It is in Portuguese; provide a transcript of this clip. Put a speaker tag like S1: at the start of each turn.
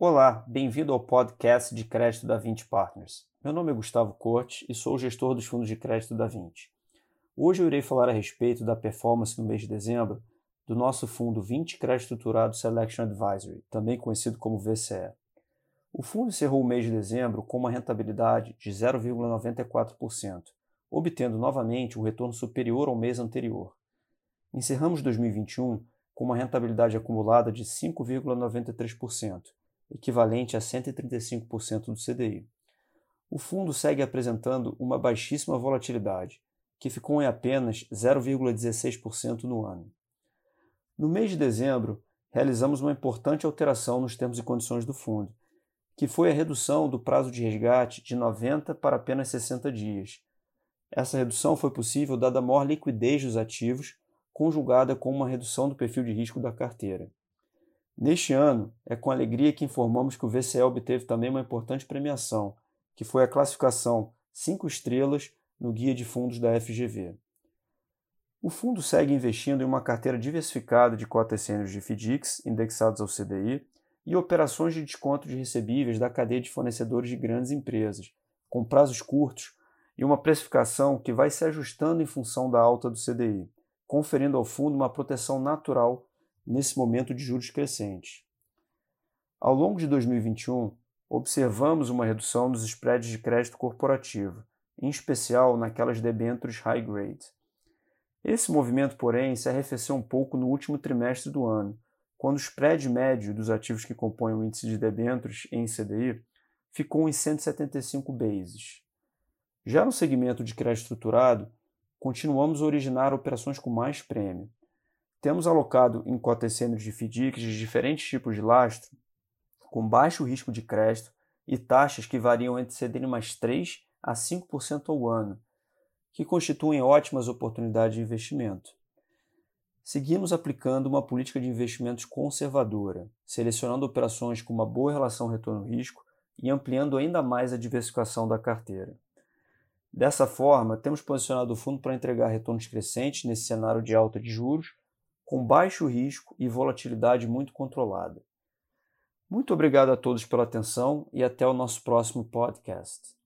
S1: Olá, bem-vindo ao podcast de crédito da 20 Partners. Meu nome é Gustavo Cortes e sou gestor dos fundos de crédito da 20. Hoje eu irei falar a respeito da performance no mês de dezembro do nosso fundo 20 Crédito Estruturado Selection Advisory, também conhecido como VCE. O fundo encerrou o mês de dezembro com uma rentabilidade de 0,94%, obtendo novamente um retorno superior ao mês anterior. Encerramos 2021 com uma rentabilidade acumulada de 5,93%, equivalente a 135% do CDI. O fundo segue apresentando uma baixíssima volatilidade, que ficou em apenas 0,16% no ano. No mês de dezembro, realizamos uma importante alteração nos termos e condições do fundo, que foi a redução do prazo de resgate de 90 para apenas 60 dias. Essa redução foi possível dada a maior liquidez dos ativos conjugada com uma redução do perfil de risco da carteira. Neste ano, é com alegria que informamos que o VCE obteve também uma importante premiação, que foi a classificação 5 estrelas no Guia de Fundos da FGV. O fundo segue investindo em uma carteira diversificada de cotas sêniores de FDICs indexados ao CDI e operações de desconto de recebíveis da cadeia de fornecedores de grandes empresas, com prazos curtos e uma precificação que vai se ajustando em função da alta do CDI conferindo ao fundo uma proteção natural nesse momento de juros crescentes. Ao longo de 2021, observamos uma redução dos spreads de crédito corporativo, em especial naquelas debêntures high grade. Esse movimento, porém, se arrefeceu um pouco no último trimestre do ano, quando o spread médio dos ativos que compõem o índice de debêntures em CDI ficou em 175 bases. Já no segmento de crédito estruturado, continuamos a originar operações com mais prêmio. Temos alocado em cotas sêniores de FDICs de diferentes tipos de lastro, com baixo risco de crédito e taxas que variam entre CDI mais 3 a 5% ao ano, que constituem ótimas oportunidades de investimento. Seguimos aplicando uma política de investimentos conservadora, selecionando operações com uma boa relação retorno-risco e ampliando ainda mais a diversificação da carteira. Dessa forma, temos posicionado o fundo para entregar retornos crescentes nesse cenário de alta de juros, com baixo risco e volatilidade muito controlada. Muito obrigado a todos pela atenção e até o nosso próximo podcast.